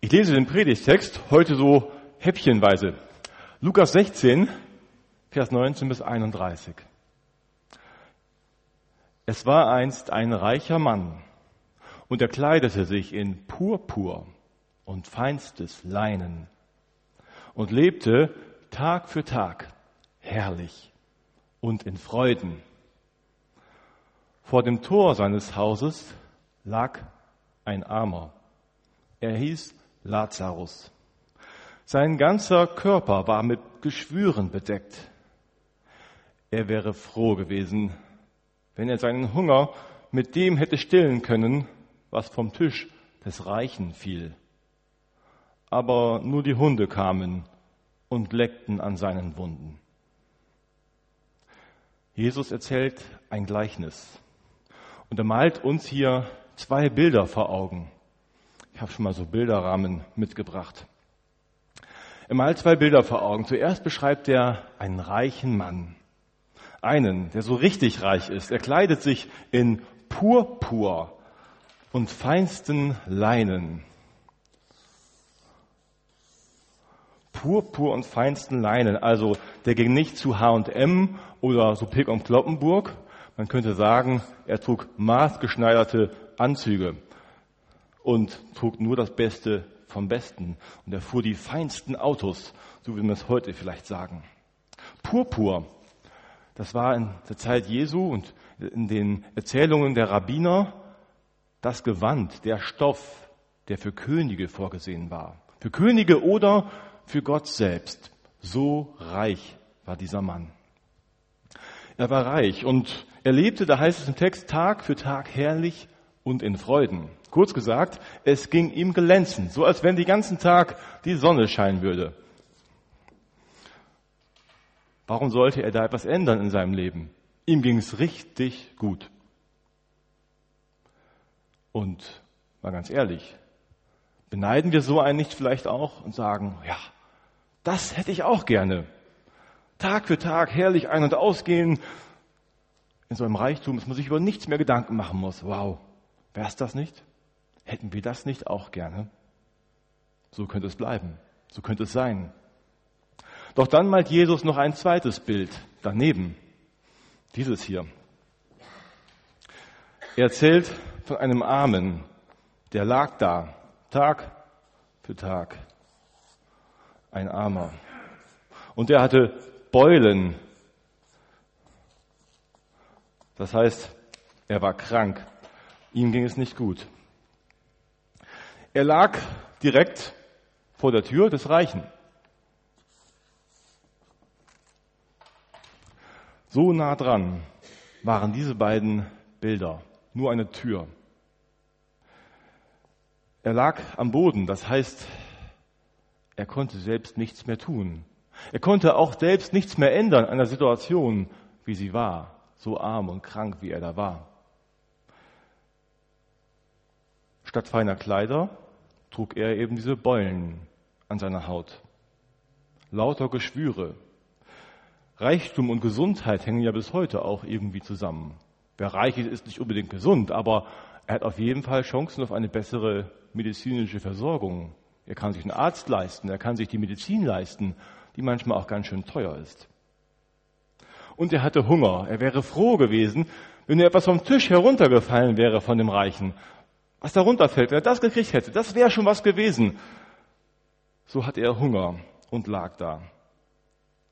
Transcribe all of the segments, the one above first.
Ich lese den Predigtext heute so häppchenweise. Lukas 16, Vers 19 bis 31. Es war einst ein reicher Mann und er kleidete sich in Purpur und feinstes Leinen und lebte Tag für Tag herrlich und in Freuden. Vor dem Tor seines Hauses lag ein Armer. Er hieß Lazarus. Sein ganzer Körper war mit Geschwüren bedeckt. Er wäre froh gewesen, wenn er seinen Hunger mit dem hätte stillen können, was vom Tisch des Reichen fiel. Aber nur die Hunde kamen und leckten an seinen Wunden. Jesus erzählt ein Gleichnis und er malt uns hier zwei Bilder vor Augen. Ich habe schon mal so Bilderrahmen mitgebracht. Er malt zwei Bilder vor Augen. Zuerst beschreibt er einen reichen Mann. Einen, der so richtig reich ist. Er kleidet sich in Purpur und feinsten Leinen. Purpur und feinsten Leinen. Also der ging nicht zu H&M oder so Pick und Kloppenburg. Man könnte sagen, er trug maßgeschneiderte Anzüge und trug nur das Beste vom Besten. Und er fuhr die feinsten Autos, so wie wir es heute vielleicht sagen. Purpur, das war in der Zeit Jesu und in den Erzählungen der Rabbiner das Gewand, der Stoff, der für Könige vorgesehen war. Für Könige oder für Gott selbst. So reich war dieser Mann. Er war reich und er lebte, da heißt es im Text, Tag für Tag herrlich und in Freuden. Kurz gesagt, es ging ihm glänzend, so als wenn den ganzen Tag die Sonne scheinen würde. Warum sollte er da etwas ändern in seinem Leben? Ihm ging es richtig gut. Und mal ganz ehrlich, beneiden wir so einen nicht vielleicht auch und sagen, ja, das hätte ich auch gerne. Tag für Tag herrlich ein- und ausgehen in so einem Reichtum, dass man sich über nichts mehr Gedanken machen muss. Wow, wär's das nicht? Hätten wir das nicht auch gerne? So könnte es bleiben. So könnte es sein. Doch dann malt Jesus noch ein zweites Bild daneben. Dieses hier. Er erzählt von einem Armen, der lag da, Tag für Tag. Ein Armer. Und der hatte Beulen. Das heißt, er war krank. Ihm ging es nicht gut. Er lag direkt vor der Tür des Reichen. So nah dran waren diese beiden Bilder, nur eine Tür. Er lag am Boden, das heißt, er konnte selbst nichts mehr tun. Er konnte auch selbst nichts mehr ändern an der Situation, wie sie war, so arm und krank, wie er da war. Statt feiner Kleider trug er eben diese Beulen an seiner Haut. Lauter Geschwüre. Reichtum und Gesundheit hängen ja bis heute auch irgendwie zusammen. Wer reich ist, ist nicht unbedingt gesund, aber er hat auf jeden Fall Chancen auf eine bessere medizinische Versorgung. Er kann sich einen Arzt leisten, er kann sich die Medizin leisten, die manchmal auch ganz schön teuer ist. Und er hatte Hunger. Er wäre froh gewesen, wenn er etwas vom Tisch heruntergefallen wäre von dem Reichen was da runterfällt, wenn er das gekriegt hätte, das wäre schon was gewesen. So hatte er Hunger und lag da.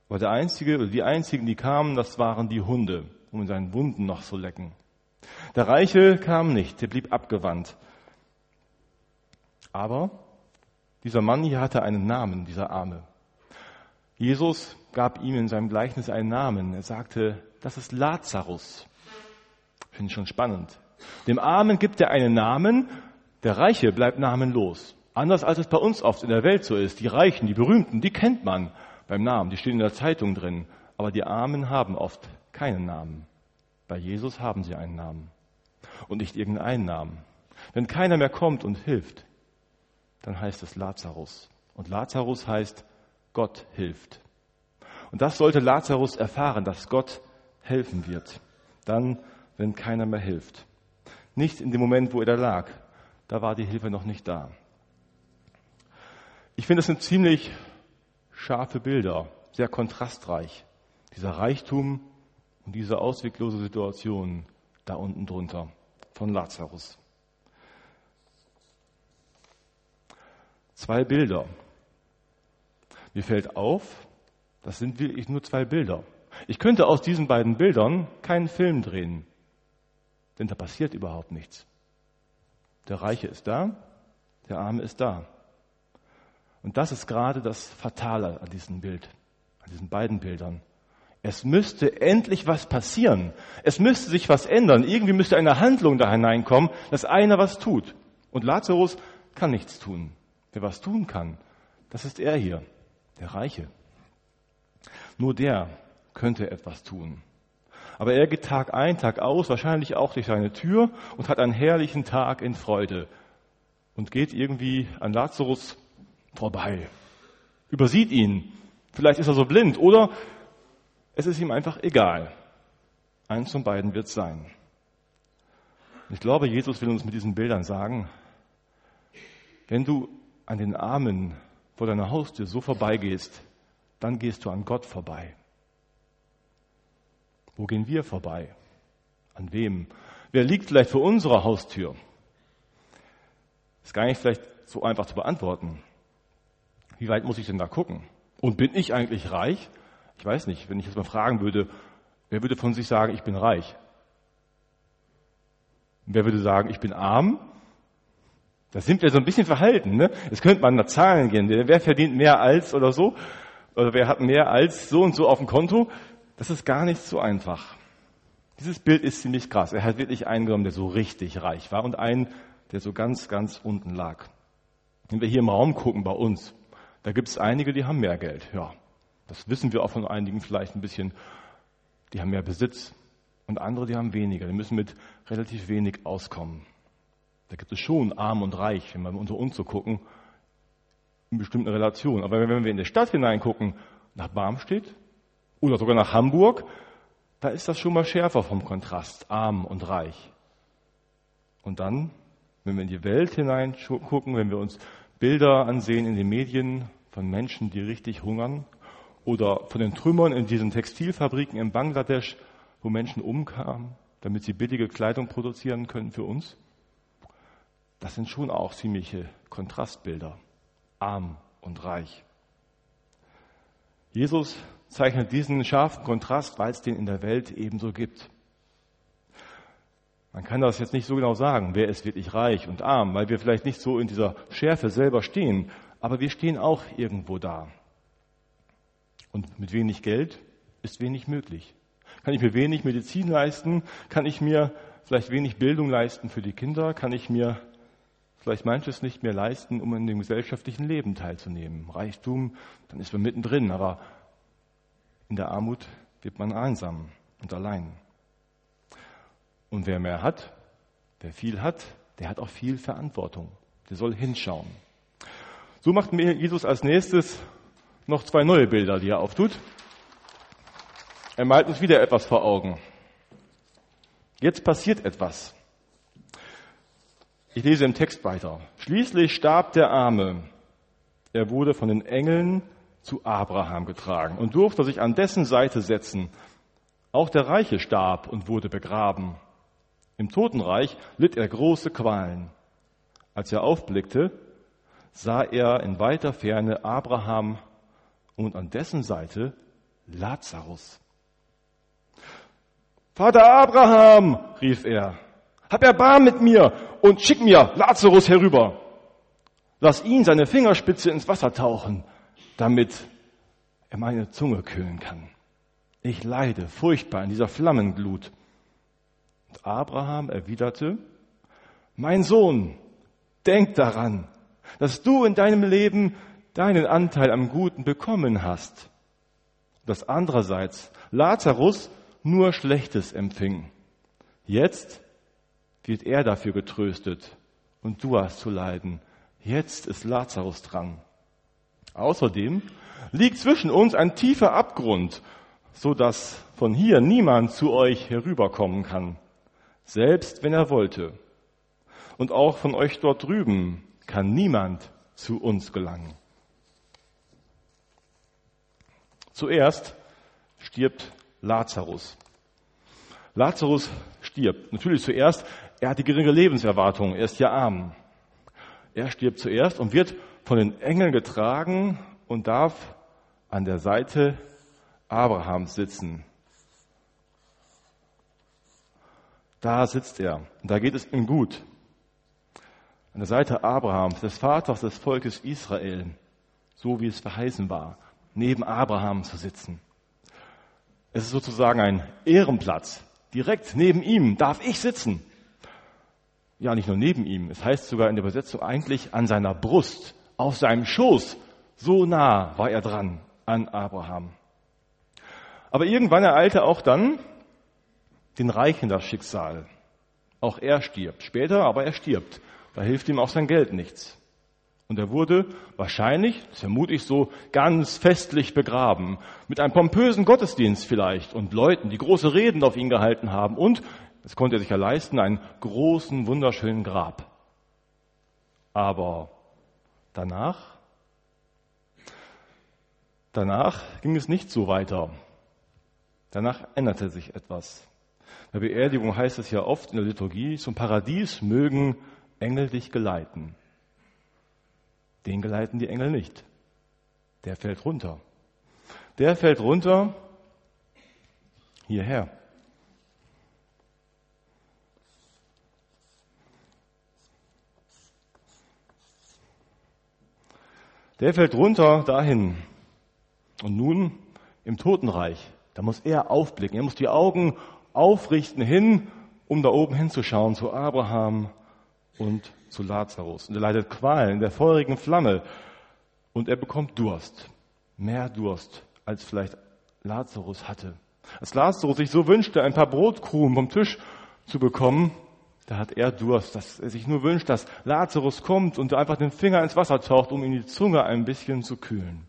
Aber der einzige oder die einzigen, die kamen, das waren die Hunde, um in seinen Wunden noch zu lecken. Der Reiche kam nicht, der blieb abgewandt. Aber dieser Mann hier hatte einen Namen, dieser Arme. Jesus gab ihm in seinem Gleichnis einen Namen. Er sagte, das ist Lazarus. Finde ich schon spannend. Dem Armen gibt er einen Namen, der Reiche bleibt namenlos. Anders als es bei uns oft in der Welt so ist. Die Reichen, die Berühmten, die kennt man beim Namen, die stehen in der Zeitung drin. Aber die Armen haben oft keinen Namen. Bei Jesus haben sie einen Namen. Und nicht irgendeinen Namen. Wenn keiner mehr kommt und hilft, dann heißt es Lazarus. Und Lazarus heißt, Gott hilft. Und das sollte Lazarus erfahren, dass Gott helfen wird. Dann, wenn keiner mehr hilft. Nicht in dem Moment, wo er da lag. Da war die Hilfe noch nicht da. Ich finde, das sind ziemlich scharfe Bilder, sehr kontrastreich. Dieser Reichtum und diese ausweglose Situation da unten drunter von Lazarus. Zwei Bilder. Mir fällt auf, das sind wirklich nur zwei Bilder. Ich könnte aus diesen beiden Bildern keinen Film drehen, denn da passiert überhaupt nichts. Der Reiche ist da, der Arme ist da. Und das ist gerade das Fatale an diesem Bild, an diesen beiden Bildern. Es müsste endlich was passieren. Es müsste sich was ändern. Irgendwie müsste eine Handlung da hineinkommen, dass einer was tut. Und Lazarus kann nichts tun. Wer was tun kann, das ist er hier, der Reiche. Nur der könnte etwas tun. Aber er geht Tag ein, Tag aus, wahrscheinlich auch durch seine Tür und hat einen herrlichen Tag in Freude und geht irgendwie an Lazarus vorbei, übersieht ihn. Vielleicht ist er so blind oder es ist ihm einfach egal. Eins von beiden wird sein. Ich glaube, Jesus will uns mit diesen Bildern sagen, wenn du an den Armen vor deiner Haustür so vorbeigehst, dann gehst du an Gott vorbei. Wo gehen wir vorbei? An wem? Wer liegt vielleicht vor unserer Haustür? Ist gar nicht vielleicht so einfach zu beantworten. Wie weit muss ich denn da gucken? Und bin ich eigentlich reich? Ich weiß nicht, wenn ich jetzt mal fragen würde, wer würde von sich sagen, ich bin reich? Wer würde sagen, ich bin arm? Da sind wir so ein bisschen verhalten. Ne? Jetzt könnte man nach Zahlen gehen. Wer verdient mehr als oder so? Oder wer hat mehr als so und so auf dem Konto? Das ist gar nicht so einfach. Dieses Bild ist ziemlich krass. Er hat wirklich einen genommen, der so richtig reich war und einen, der so ganz, ganz unten lag. Wenn wir hier im Raum gucken bei uns, da gibt es einige, die haben mehr Geld. Ja, das wissen wir auch von einigen vielleicht ein bisschen. Die haben mehr Besitz und andere, die haben weniger. Die müssen mit relativ wenig auskommen. Da gibt es schon arm und reich, wenn wir unter uns so gucken, in bestimmten Relationen. Aber wenn wir in die Stadt hineingucken, nach Barmstedt, oder sogar nach Hamburg, da ist das schon mal schärfer vom Kontrast, arm und reich. Und dann, wenn wir in die Welt hinein gucken, wenn wir uns Bilder ansehen in den Medien von Menschen, die richtig hungern, oder von den Trümmern in diesen Textilfabriken in Bangladesch, wo Menschen umkamen, damit sie billige Kleidung produzieren können für uns, das sind schon auch ziemliche Kontrastbilder, arm und reich. Jesus zeichnet diesen scharfen Kontrast, weil es den in der Welt ebenso gibt. Man kann das jetzt nicht so genau sagen, wer ist wirklich reich und arm, weil wir vielleicht nicht so in dieser Schärfe selber stehen, aber wir stehen auch irgendwo da. Und mit wenig Geld ist wenig möglich. Kann ich mir wenig Medizin leisten? Kann ich mir vielleicht wenig Bildung leisten für die Kinder? Kann ich mir vielleicht manches nicht mehr leisten, um in dem gesellschaftlichen Leben teilzunehmen? Reichtum, dann ist man mittendrin, aber in der Armut wird man einsam und allein. Und wer mehr hat, wer viel hat, der hat auch viel Verantwortung. Der soll hinschauen. So macht mir Jesus als nächstes noch zwei neue Bilder, die er auftut. Er malt uns wieder etwas vor Augen. Jetzt passiert etwas. Ich lese im Text weiter. Schließlich starb der Arme. Er wurde von den Engeln zu Abraham getragen und durfte sich an dessen Seite setzen. Auch der Reiche starb und wurde begraben. Im Totenreich litt er große Qualen. Als er aufblickte, sah er in weiter Ferne Abraham und an dessen Seite Lazarus. Vater Abraham, rief er, hab Erbarm mit mir und schick mir Lazarus herüber. Lass ihn seine Fingerspitze ins Wasser tauchen damit er meine Zunge kühlen kann. Ich leide furchtbar in dieser Flammenglut. Und Abraham erwiderte, mein Sohn, denk daran, dass du in deinem Leben deinen Anteil am Guten bekommen hast. Dass andererseits Lazarus nur Schlechtes empfing. Jetzt wird er dafür getröstet und du hast zu leiden. Jetzt ist Lazarus dran. Außerdem liegt zwischen uns ein tiefer Abgrund, so dass von hier niemand zu euch herüberkommen kann, selbst wenn er wollte. Und auch von euch dort drüben kann niemand zu uns gelangen. Zuerst stirbt Lazarus. Lazarus stirbt. Natürlich zuerst, er hat die geringe Lebenserwartung, er ist ja arm. Er stirbt zuerst und wird von den Engeln getragen und darf an der Seite Abrahams sitzen. Da sitzt er da geht es ihm gut. An der Seite Abrahams, des Vaters des Volkes Israel, so wie es verheißen war, neben Abraham zu sitzen. Es ist sozusagen ein Ehrenplatz. Direkt neben ihm darf ich sitzen. Ja, nicht nur neben ihm. Es heißt sogar in der Übersetzung eigentlich an seiner Brust, auf seinem Schoß. So nah war er dran an Abraham. Aber irgendwann ereilte auch dann den Reichen das Schicksal. Auch er stirbt. Später, aber er stirbt. Da hilft ihm auch sein Geld nichts. Und er wurde wahrscheinlich, vermute ich so, ganz festlich begraben. Mit einem pompösen Gottesdienst vielleicht und Leuten, die große Reden auf ihn gehalten haben. Und, das konnte er sich ja leisten, einen großen, wunderschönen Grab. Aber danach, danach ging es nicht so weiter. Danach änderte sich etwas. Bei Beerdigung heißt es ja oft in der Liturgie, zum Paradies mögen Engel dich geleiten. Den geleiten die Engel nicht. Der fällt runter. Der fällt runter hierher. Der fällt runter dahin. Und nun im Totenreich, da muss er aufblicken. Er muss die Augen aufrichten hin, um da oben hinzuschauen zu Abraham und zu Lazarus. Und er leidet Qualen der feurigen Flamme. Und er bekommt Durst. Mehr Durst, als vielleicht Lazarus hatte. Als Lazarus sich so wünschte, ein paar Brotkrumen vom Tisch zu bekommen, da hat er Durst, dass er sich nur wünscht, dass Lazarus kommt und einfach den Finger ins Wasser taucht, um ihm die Zunge ein bisschen zu kühlen.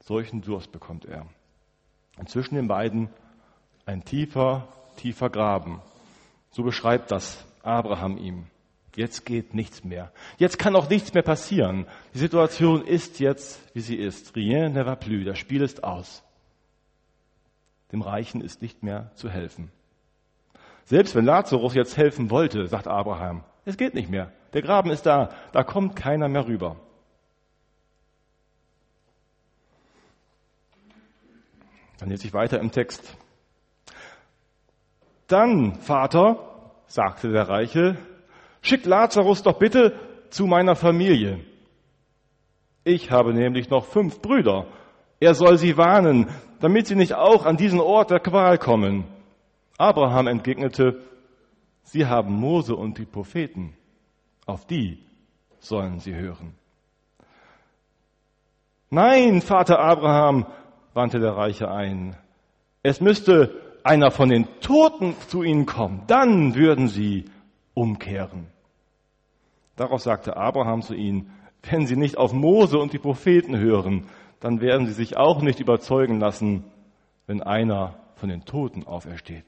Solchen Durst bekommt er. Und zwischen den beiden ein tiefer, tiefer Graben. So beschreibt das Abraham ihm. Jetzt geht nichts mehr. Jetzt kann auch nichts mehr passieren. Die Situation ist jetzt, wie sie ist. Rien ne va plus. Das Spiel ist aus. Dem Reichen ist nicht mehr zu helfen. Selbst wenn Lazarus jetzt helfen wollte, sagt Abraham, es geht nicht mehr. Der Graben ist da. Da kommt keiner mehr rüber. Dann lese ich weiter im Text. Dann, Vater, sagte der Reiche, Schick Lazarus doch bitte zu meiner Familie. Ich habe nämlich noch fünf Brüder. Er soll sie warnen, damit sie nicht auch an diesen Ort der Qual kommen. Abraham entgegnete, Sie haben Mose und die Propheten. Auf die sollen sie hören. Nein, Vater Abraham, wandte der Reiche ein. Es müsste einer von den Toten zu ihnen kommen. Dann würden sie umkehren. Darauf sagte Abraham zu ihnen, wenn sie nicht auf Mose und die Propheten hören, dann werden sie sich auch nicht überzeugen lassen, wenn einer von den Toten aufersteht.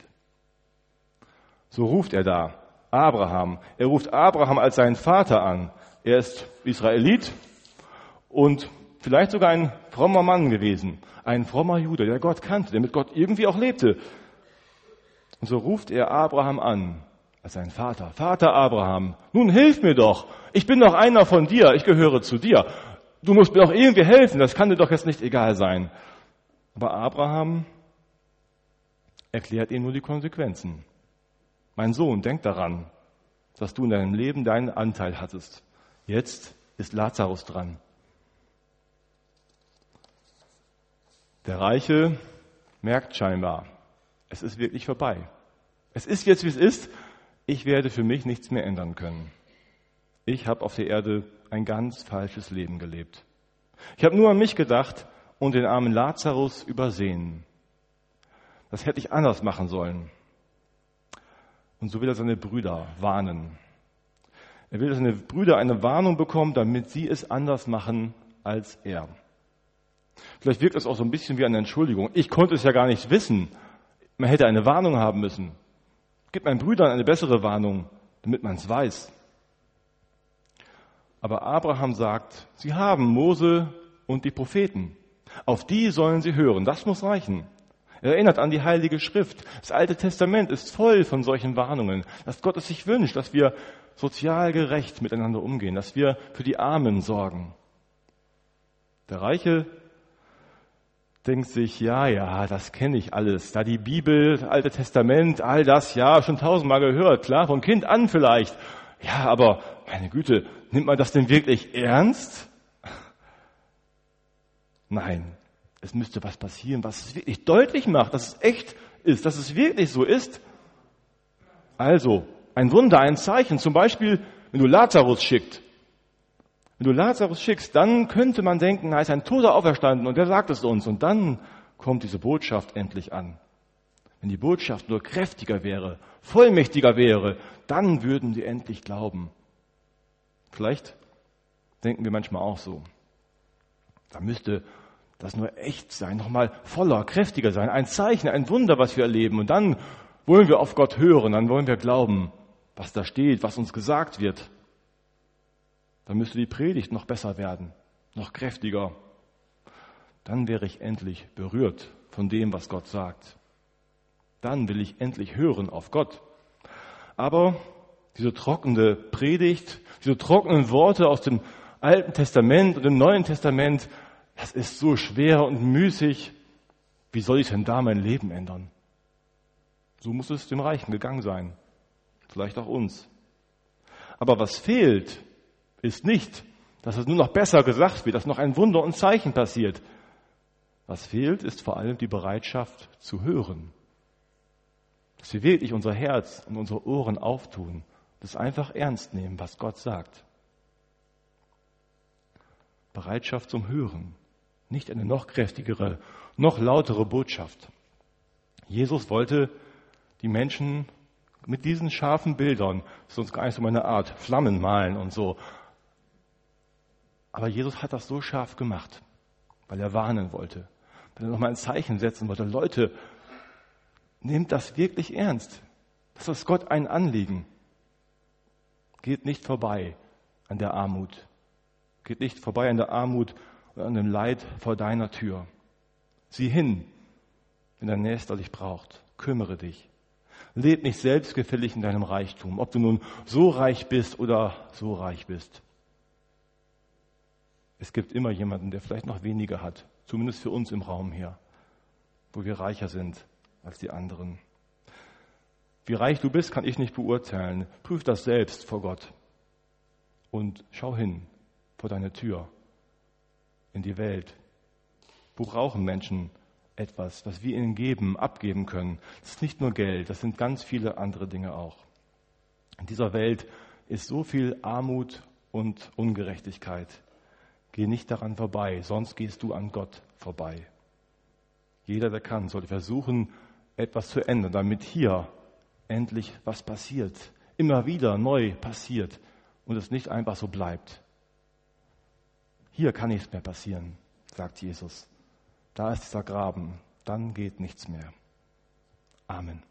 So ruft er da Abraham. Er ruft Abraham als seinen Vater an. Er ist Israelit und vielleicht sogar ein frommer Mann gewesen, ein frommer Jude, der Gott kannte, der mit Gott irgendwie auch lebte. Und so ruft er Abraham an als sein Vater. Vater Abraham, nun hilf mir doch. Ich bin doch einer von dir. Ich gehöre zu dir. Du musst mir doch irgendwie helfen. Das kann dir doch jetzt nicht egal sein. Aber Abraham erklärt ihm nur die Konsequenzen. Mein Sohn, denk daran, dass du in deinem Leben deinen Anteil hattest. Jetzt ist Lazarus dran. Der Reiche merkt scheinbar, es ist wirklich vorbei. Es ist jetzt, wie es ist ich werde für mich nichts mehr ändern können. Ich habe auf der Erde ein ganz falsches Leben gelebt. Ich habe nur an mich gedacht und den armen Lazarus übersehen. Das hätte ich anders machen sollen. Und so will er seine Brüder warnen. Er will, dass seine Brüder eine Warnung bekommen, damit sie es anders machen als er. Vielleicht wirkt es auch so ein bisschen wie eine Entschuldigung. Ich konnte es ja gar nicht wissen. Man hätte eine Warnung haben müssen. Gib meinen Brüdern eine bessere Warnung, damit man es weiß. Aber Abraham sagt, sie haben Mose und die Propheten. Auf die sollen sie hören. Das muss reichen. Er erinnert an die Heilige Schrift. Das Alte Testament ist voll von solchen Warnungen, dass Gott es sich wünscht, dass wir sozial gerecht miteinander umgehen, dass wir für die Armen sorgen. Der Reiche denkt sich, ja, ja, das kenne ich alles. Da die Bibel, das Alte Testament, all das, ja, schon tausendmal gehört, klar, von Kind an vielleicht. Ja, aber meine Güte, nimmt man das denn wirklich ernst? Nein, es müsste was passieren, was es wirklich deutlich macht, dass es echt ist, dass es wirklich so ist. Also, ein Wunder, ein Zeichen, zum Beispiel, wenn du Lazarus schickt. Wenn du Lazarus schickst, dann könnte man denken, da ist ein Toter auferstanden und der sagt es uns. Und dann kommt diese Botschaft endlich an. Wenn die Botschaft nur kräftiger wäre, vollmächtiger wäre, dann würden sie endlich glauben. Vielleicht denken wir manchmal auch so. Da müsste das nur echt sein, nochmal voller, kräftiger sein, ein Zeichen, ein Wunder, was wir erleben. Und dann wollen wir auf Gott hören, dann wollen wir glauben, was da steht, was uns gesagt wird. Dann müsste die Predigt noch besser werden, noch kräftiger. Dann wäre ich endlich berührt von dem, was Gott sagt. Dann will ich endlich hören auf Gott. Aber diese trockene Predigt, diese trockenen Worte aus dem Alten Testament und dem Neuen Testament, das ist so schwer und müßig. Wie soll ich denn da mein Leben ändern? So muss es dem Reichen gegangen sein. Vielleicht auch uns. Aber was fehlt, ist nicht, dass es nur noch besser gesagt wird, dass noch ein Wunder und Zeichen passiert. Was fehlt, ist vor allem die Bereitschaft zu hören. Dass wir wirklich unser Herz und unsere Ohren auftun, das einfach ernst nehmen, was Gott sagt. Bereitschaft zum Hören nicht eine noch kräftigere, noch lautere Botschaft. Jesus wollte die Menschen mit diesen scharfen Bildern, uns gar nicht so meine Art, Flammen malen und so. Aber Jesus hat das so scharf gemacht, weil er warnen wollte, weil er nochmal ein Zeichen setzen wollte. Leute, nehmt das wirklich ernst. Das ist Gott ein Anliegen. Geht nicht vorbei an der Armut. Geht nicht vorbei an der Armut und an dem Leid vor deiner Tür. Sieh hin, wenn dein Nächster dich braucht. Kümmere dich. Leb nicht selbstgefällig in deinem Reichtum, ob du nun so reich bist oder so reich bist. Es gibt immer jemanden, der vielleicht noch weniger hat, zumindest für uns im Raum hier, wo wir reicher sind als die anderen. Wie reich du bist, kann ich nicht beurteilen. Prüf das selbst vor Gott und schau hin vor deine Tür in die Welt. Wo brauchen Menschen etwas, was wir ihnen geben, abgeben können? Das ist nicht nur Geld, das sind ganz viele andere Dinge auch. In dieser Welt ist so viel Armut und Ungerechtigkeit. Geh nicht daran vorbei, sonst gehst du an Gott vorbei. Jeder, der kann, sollte versuchen, etwas zu ändern, damit hier endlich was passiert. Immer wieder neu passiert und es nicht einfach so bleibt. Hier kann nichts mehr passieren, sagt Jesus. Da ist dieser Graben, dann geht nichts mehr. Amen.